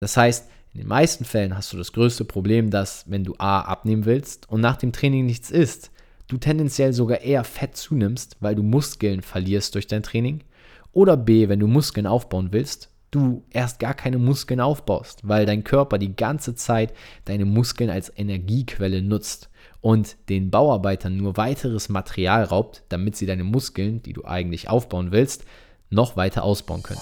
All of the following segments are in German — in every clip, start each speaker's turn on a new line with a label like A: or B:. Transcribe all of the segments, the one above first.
A: Das heißt, in den meisten Fällen hast du das größte Problem, dass wenn du A abnehmen willst und nach dem Training nichts isst, du tendenziell sogar eher Fett zunimmst, weil du Muskeln verlierst durch dein Training. Oder B, wenn du Muskeln aufbauen willst, du erst gar keine Muskeln aufbaust, weil dein Körper die ganze Zeit deine Muskeln als Energiequelle nutzt und den Bauarbeitern nur weiteres Material raubt, damit sie deine Muskeln, die du eigentlich aufbauen willst, noch weiter ausbauen können.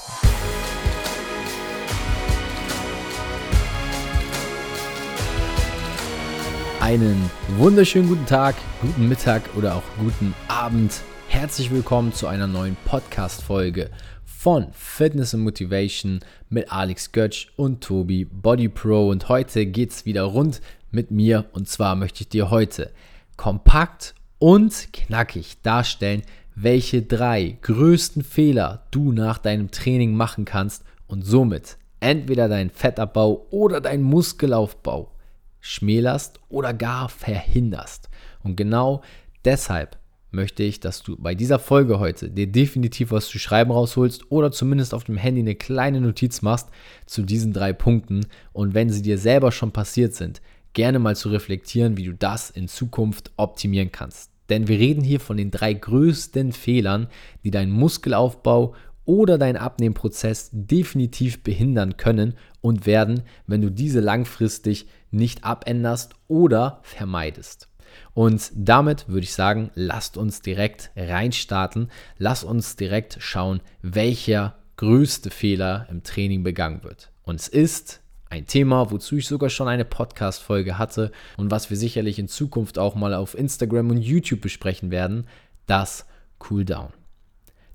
A: Einen wunderschönen guten Tag, guten Mittag oder auch guten Abend. Herzlich willkommen zu einer neuen Podcast-Folge von Fitness and Motivation mit Alex Götsch und Tobi Body Pro. Und heute geht es wieder rund mit mir. Und zwar möchte ich dir heute kompakt und knackig darstellen, welche drei größten Fehler du nach deinem Training machen kannst und somit entweder deinen Fettabbau oder deinen Muskelaufbau schmälerst oder gar verhinderst. Und genau deshalb möchte ich, dass du bei dieser Folge heute dir definitiv was zu schreiben rausholst oder zumindest auf dem Handy eine kleine Notiz machst zu diesen drei Punkten und wenn sie dir selber schon passiert sind, gerne mal zu reflektieren, wie du das in Zukunft optimieren kannst. Denn wir reden hier von den drei größten Fehlern, die deinen Muskelaufbau oder deinen Abnehmprozess definitiv behindern können und werden, wenn du diese langfristig nicht abänderst oder vermeidest. Und damit würde ich sagen, lasst uns direkt reinstarten. Lasst uns direkt schauen, welcher größte Fehler im Training begangen wird. Und es ist ein Thema, wozu ich sogar schon eine Podcast-Folge hatte und was wir sicherlich in Zukunft auch mal auf Instagram und YouTube besprechen werden, das Cooldown.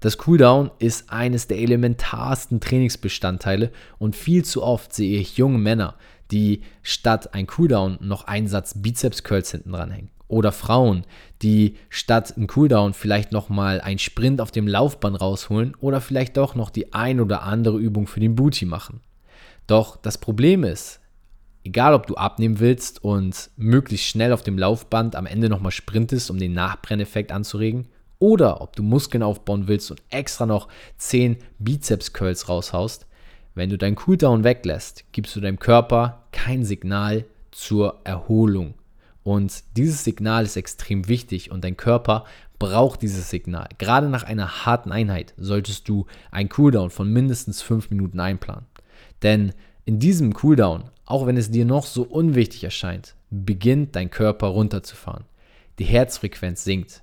A: Das Cooldown ist eines der elementarsten Trainingsbestandteile und viel zu oft sehe ich junge Männer, die statt ein Cooldown noch einen Satz Bizeps Curls hinten dranhängen. Oder Frauen, die statt ein Cooldown vielleicht nochmal einen Sprint auf dem Laufband rausholen oder vielleicht doch noch die ein oder andere Übung für den Booty machen. Doch das Problem ist, egal ob du abnehmen willst und möglichst schnell auf dem Laufband am Ende nochmal sprintest, um den Nachbrenneffekt anzuregen, oder ob du Muskeln aufbauen willst und extra noch 10 Bizeps Curls raushaust, wenn du deinen Cooldown weglässt, gibst du deinem Körper kein Signal zur Erholung. Und dieses Signal ist extrem wichtig und dein Körper braucht dieses Signal. Gerade nach einer harten Einheit solltest du einen Cooldown von mindestens 5 Minuten einplanen. Denn in diesem Cooldown, auch wenn es dir noch so unwichtig erscheint, beginnt dein Körper runterzufahren. Die Herzfrequenz sinkt.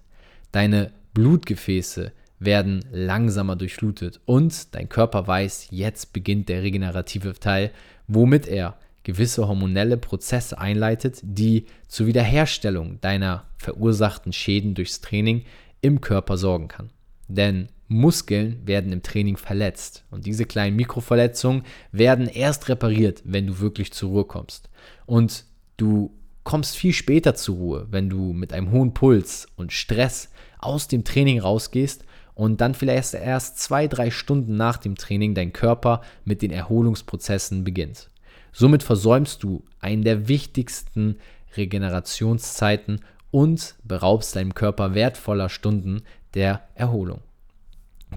A: Deine Blutgefäße werden langsamer durchflutet und dein Körper weiß, jetzt beginnt der regenerative Teil, womit er gewisse hormonelle Prozesse einleitet, die zur Wiederherstellung deiner verursachten Schäden durchs Training im Körper sorgen kann. Denn Muskeln werden im Training verletzt und diese kleinen Mikroverletzungen werden erst repariert, wenn du wirklich zur Ruhe kommst. Und du kommst viel später zur Ruhe, wenn du mit einem hohen Puls und Stress aus dem Training rausgehst und dann vielleicht erst zwei, drei Stunden nach dem Training dein Körper mit den Erholungsprozessen beginnt. Somit versäumst du einen der wichtigsten Regenerationszeiten und beraubst deinem Körper wertvoller Stunden der Erholung.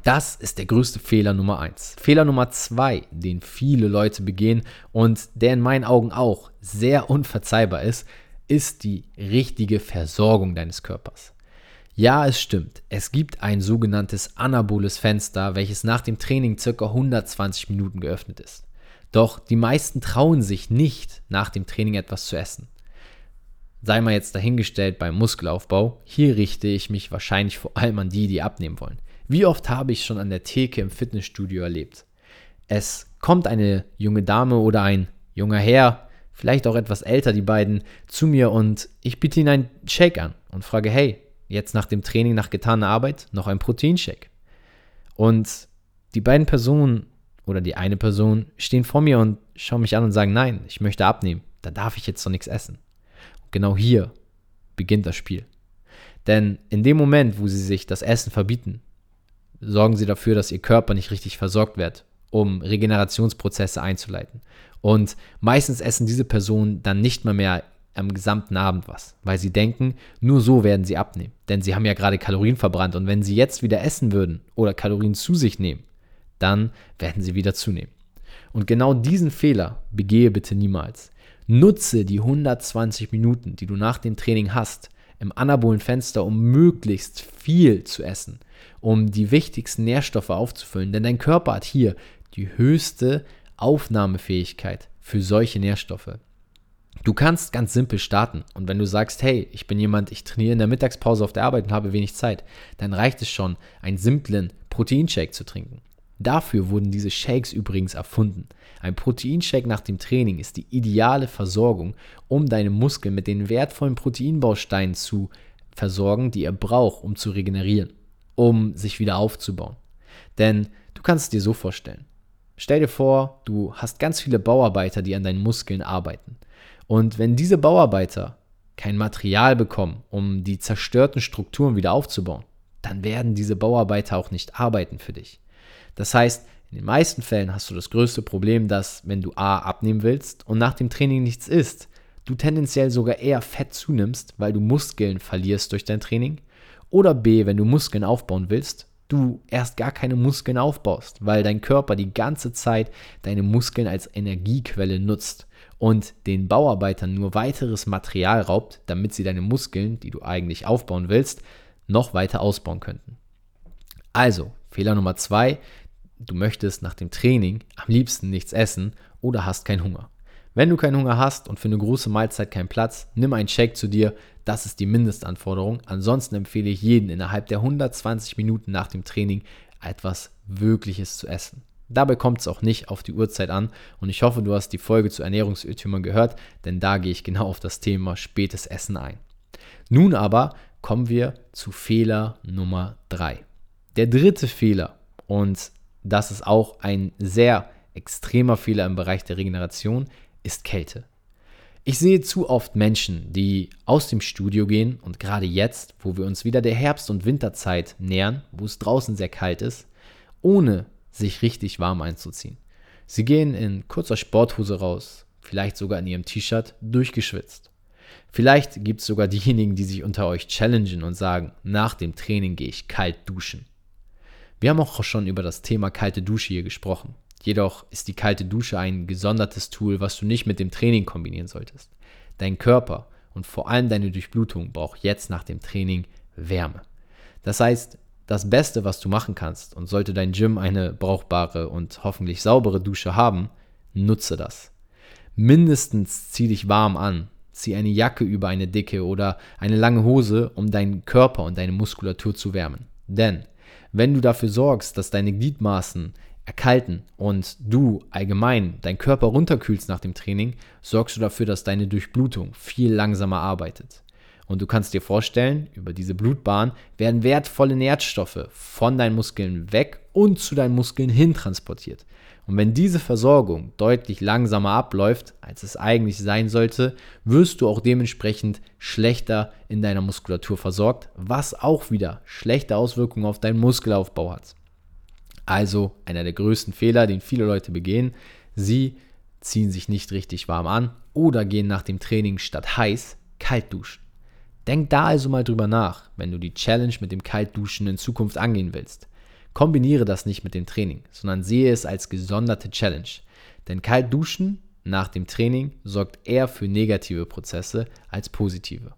A: Das ist der größte Fehler Nummer eins. Fehler Nummer zwei, den viele Leute begehen und der in meinen Augen auch sehr unverzeihbar ist, ist die richtige Versorgung deines Körpers. Ja, es stimmt. Es gibt ein sogenanntes anaboles Fenster, welches nach dem Training ca. 120 Minuten geöffnet ist. Doch die meisten trauen sich nicht, nach dem Training etwas zu essen. Sei mal jetzt dahingestellt beim Muskelaufbau, hier richte ich mich wahrscheinlich vor allem an die, die abnehmen wollen. Wie oft habe ich schon an der Theke im Fitnessstudio erlebt? Es kommt eine junge Dame oder ein junger Herr, vielleicht auch etwas älter, die beiden, zu mir und ich biete ihnen einen Shake an und frage, hey, jetzt nach dem Training, nach getaner Arbeit, noch ein Proteinshake. Und die beiden Personen oder die eine Person stehen vor mir und schauen mich an und sagen, nein, ich möchte abnehmen, da darf ich jetzt doch nichts essen. Und genau hier beginnt das Spiel. Denn in dem Moment, wo sie sich das Essen verbieten, sorgen sie dafür, dass ihr Körper nicht richtig versorgt wird, um Regenerationsprozesse einzuleiten. Und meistens essen diese Personen dann nicht mal mehr am gesamten Abend was, weil sie denken, nur so werden sie abnehmen. Denn sie haben ja gerade Kalorien verbrannt und wenn sie jetzt wieder essen würden oder Kalorien zu sich nehmen, dann werden sie wieder zunehmen. Und genau diesen Fehler begehe bitte niemals. Nutze die 120 Minuten, die du nach dem Training hast, im anabolen Fenster, um möglichst viel zu essen, um die wichtigsten Nährstoffe aufzufüllen. Denn dein Körper hat hier die höchste Aufnahmefähigkeit für solche Nährstoffe. Du kannst ganz simpel starten und wenn du sagst, hey, ich bin jemand, ich trainiere in der Mittagspause auf der Arbeit und habe wenig Zeit, dann reicht es schon, einen simplen Proteinshake zu trinken. Dafür wurden diese Shakes übrigens erfunden. Ein Proteinshake nach dem Training ist die ideale Versorgung, um deine Muskeln mit den wertvollen Proteinbausteinen zu versorgen, die er braucht, um zu regenerieren, um sich wieder aufzubauen. Denn du kannst es dir so vorstellen. Stell dir vor, du hast ganz viele Bauarbeiter, die an deinen Muskeln arbeiten. Und wenn diese Bauarbeiter kein Material bekommen, um die zerstörten Strukturen wieder aufzubauen, dann werden diese Bauarbeiter auch nicht arbeiten für dich. Das heißt, in den meisten Fällen hast du das größte Problem, dass wenn du A abnehmen willst und nach dem Training nichts isst, du tendenziell sogar eher Fett zunimmst, weil du Muskeln verlierst durch dein Training. Oder B, wenn du Muskeln aufbauen willst, du erst gar keine Muskeln aufbaust, weil dein Körper die ganze Zeit deine Muskeln als Energiequelle nutzt und den Bauarbeitern nur weiteres Material raubt, damit sie deine Muskeln, die du eigentlich aufbauen willst, noch weiter ausbauen könnten. Also, Fehler Nummer zwei, du möchtest nach dem Training am liebsten nichts essen oder hast keinen Hunger. Wenn du keinen Hunger hast und für eine große Mahlzeit keinen Platz, nimm einen Shake zu dir, das ist die Mindestanforderung. Ansonsten empfehle ich jeden innerhalb der 120 Minuten nach dem Training etwas Wirkliches zu essen. Dabei kommt es auch nicht auf die Uhrzeit an und ich hoffe, du hast die Folge zu Ernährungsirrtümern gehört, denn da gehe ich genau auf das Thema spätes Essen ein. Nun aber kommen wir zu Fehler Nummer 3. Der dritte Fehler, und das ist auch ein sehr extremer Fehler im Bereich der Regeneration, ist Kälte. Ich sehe zu oft Menschen, die aus dem Studio gehen und gerade jetzt, wo wir uns wieder der Herbst- und Winterzeit nähern, wo es draußen sehr kalt ist, ohne sich richtig warm einzuziehen. Sie gehen in kurzer Sporthose raus, vielleicht sogar in ihrem T-Shirt, durchgeschwitzt. Vielleicht gibt es sogar diejenigen, die sich unter euch challengen und sagen, nach dem Training gehe ich kalt duschen. Wir haben auch schon über das Thema kalte Dusche hier gesprochen. Jedoch ist die kalte Dusche ein gesondertes Tool, was du nicht mit dem Training kombinieren solltest. Dein Körper und vor allem deine Durchblutung braucht jetzt nach dem Training Wärme. Das heißt, das Beste, was du machen kannst, und sollte dein Gym eine brauchbare und hoffentlich saubere Dusche haben, nutze das. Mindestens zieh dich warm an, zieh eine Jacke über eine dicke oder eine lange Hose, um deinen Körper und deine Muskulatur zu wärmen. Denn wenn du dafür sorgst, dass deine Gliedmaßen erkalten und du allgemein dein Körper runterkühlst nach dem Training, sorgst du dafür, dass deine Durchblutung viel langsamer arbeitet. Und du kannst dir vorstellen, über diese Blutbahn werden wertvolle Nährstoffe von deinen Muskeln weg und zu deinen Muskeln hin transportiert. Und wenn diese Versorgung deutlich langsamer abläuft, als es eigentlich sein sollte, wirst du auch dementsprechend schlechter in deiner Muskulatur versorgt, was auch wieder schlechte Auswirkungen auf deinen Muskelaufbau hat. Also einer der größten Fehler, den viele Leute begehen, sie ziehen sich nicht richtig warm an oder gehen nach dem Training statt heiß kalt duschen. Denk da also mal drüber nach, wenn du die Challenge mit dem Kaltduschen in Zukunft angehen willst. Kombiniere das nicht mit dem Training, sondern sehe es als gesonderte Challenge. Denn Kaltduschen nach dem Training sorgt eher für negative Prozesse als positive.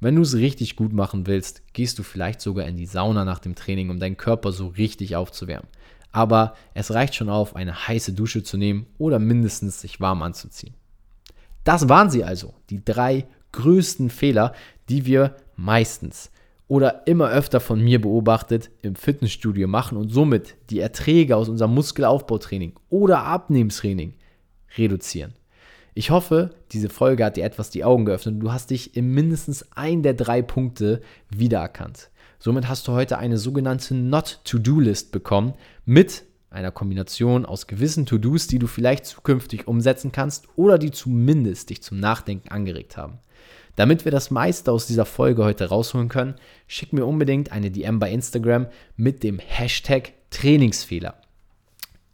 A: Wenn du es richtig gut machen willst, gehst du vielleicht sogar in die Sauna nach dem Training, um deinen Körper so richtig aufzuwärmen. Aber es reicht schon auf, eine heiße Dusche zu nehmen oder mindestens sich warm anzuziehen. Das waren sie also, die drei größten Fehler, die wir meistens oder immer öfter von mir beobachtet im Fitnessstudio machen und somit die Erträge aus unserem Muskelaufbautraining oder Abnehmstraining reduzieren. Ich hoffe, diese Folge hat dir etwas die Augen geöffnet und du hast dich in mindestens ein der drei Punkte wiedererkannt. Somit hast du heute eine sogenannte Not-to-Do-List bekommen mit einer Kombination aus gewissen To-Dos, die du vielleicht zukünftig umsetzen kannst oder die zumindest dich zum Nachdenken angeregt haben. Damit wir das meiste aus dieser Folge heute rausholen können, schick mir unbedingt eine DM bei Instagram mit dem Hashtag Trainingsfehler.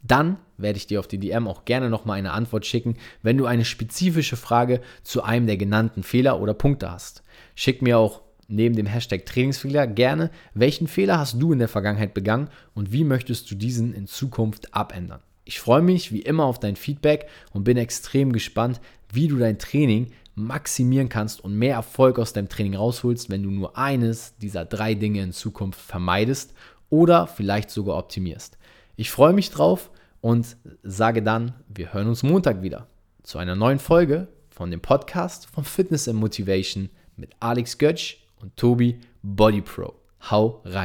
A: Dann werde ich dir auf die DM auch gerne nochmal eine Antwort schicken, wenn du eine spezifische Frage zu einem der genannten Fehler oder Punkte hast. Schick mir auch neben dem Hashtag Trainingsfehler gerne, welchen Fehler hast du in der Vergangenheit begangen und wie möchtest du diesen in Zukunft abändern. Ich freue mich wie immer auf dein Feedback und bin extrem gespannt, wie du dein Training maximieren kannst und mehr Erfolg aus deinem Training rausholst, wenn du nur eines dieser drei Dinge in Zukunft vermeidest oder vielleicht sogar optimierst. Ich freue mich drauf und sage dann, wir hören uns Montag wieder zu einer neuen Folge von dem Podcast von Fitness and Motivation mit Alex Götsch und Tobi Body Pro. Hau rein!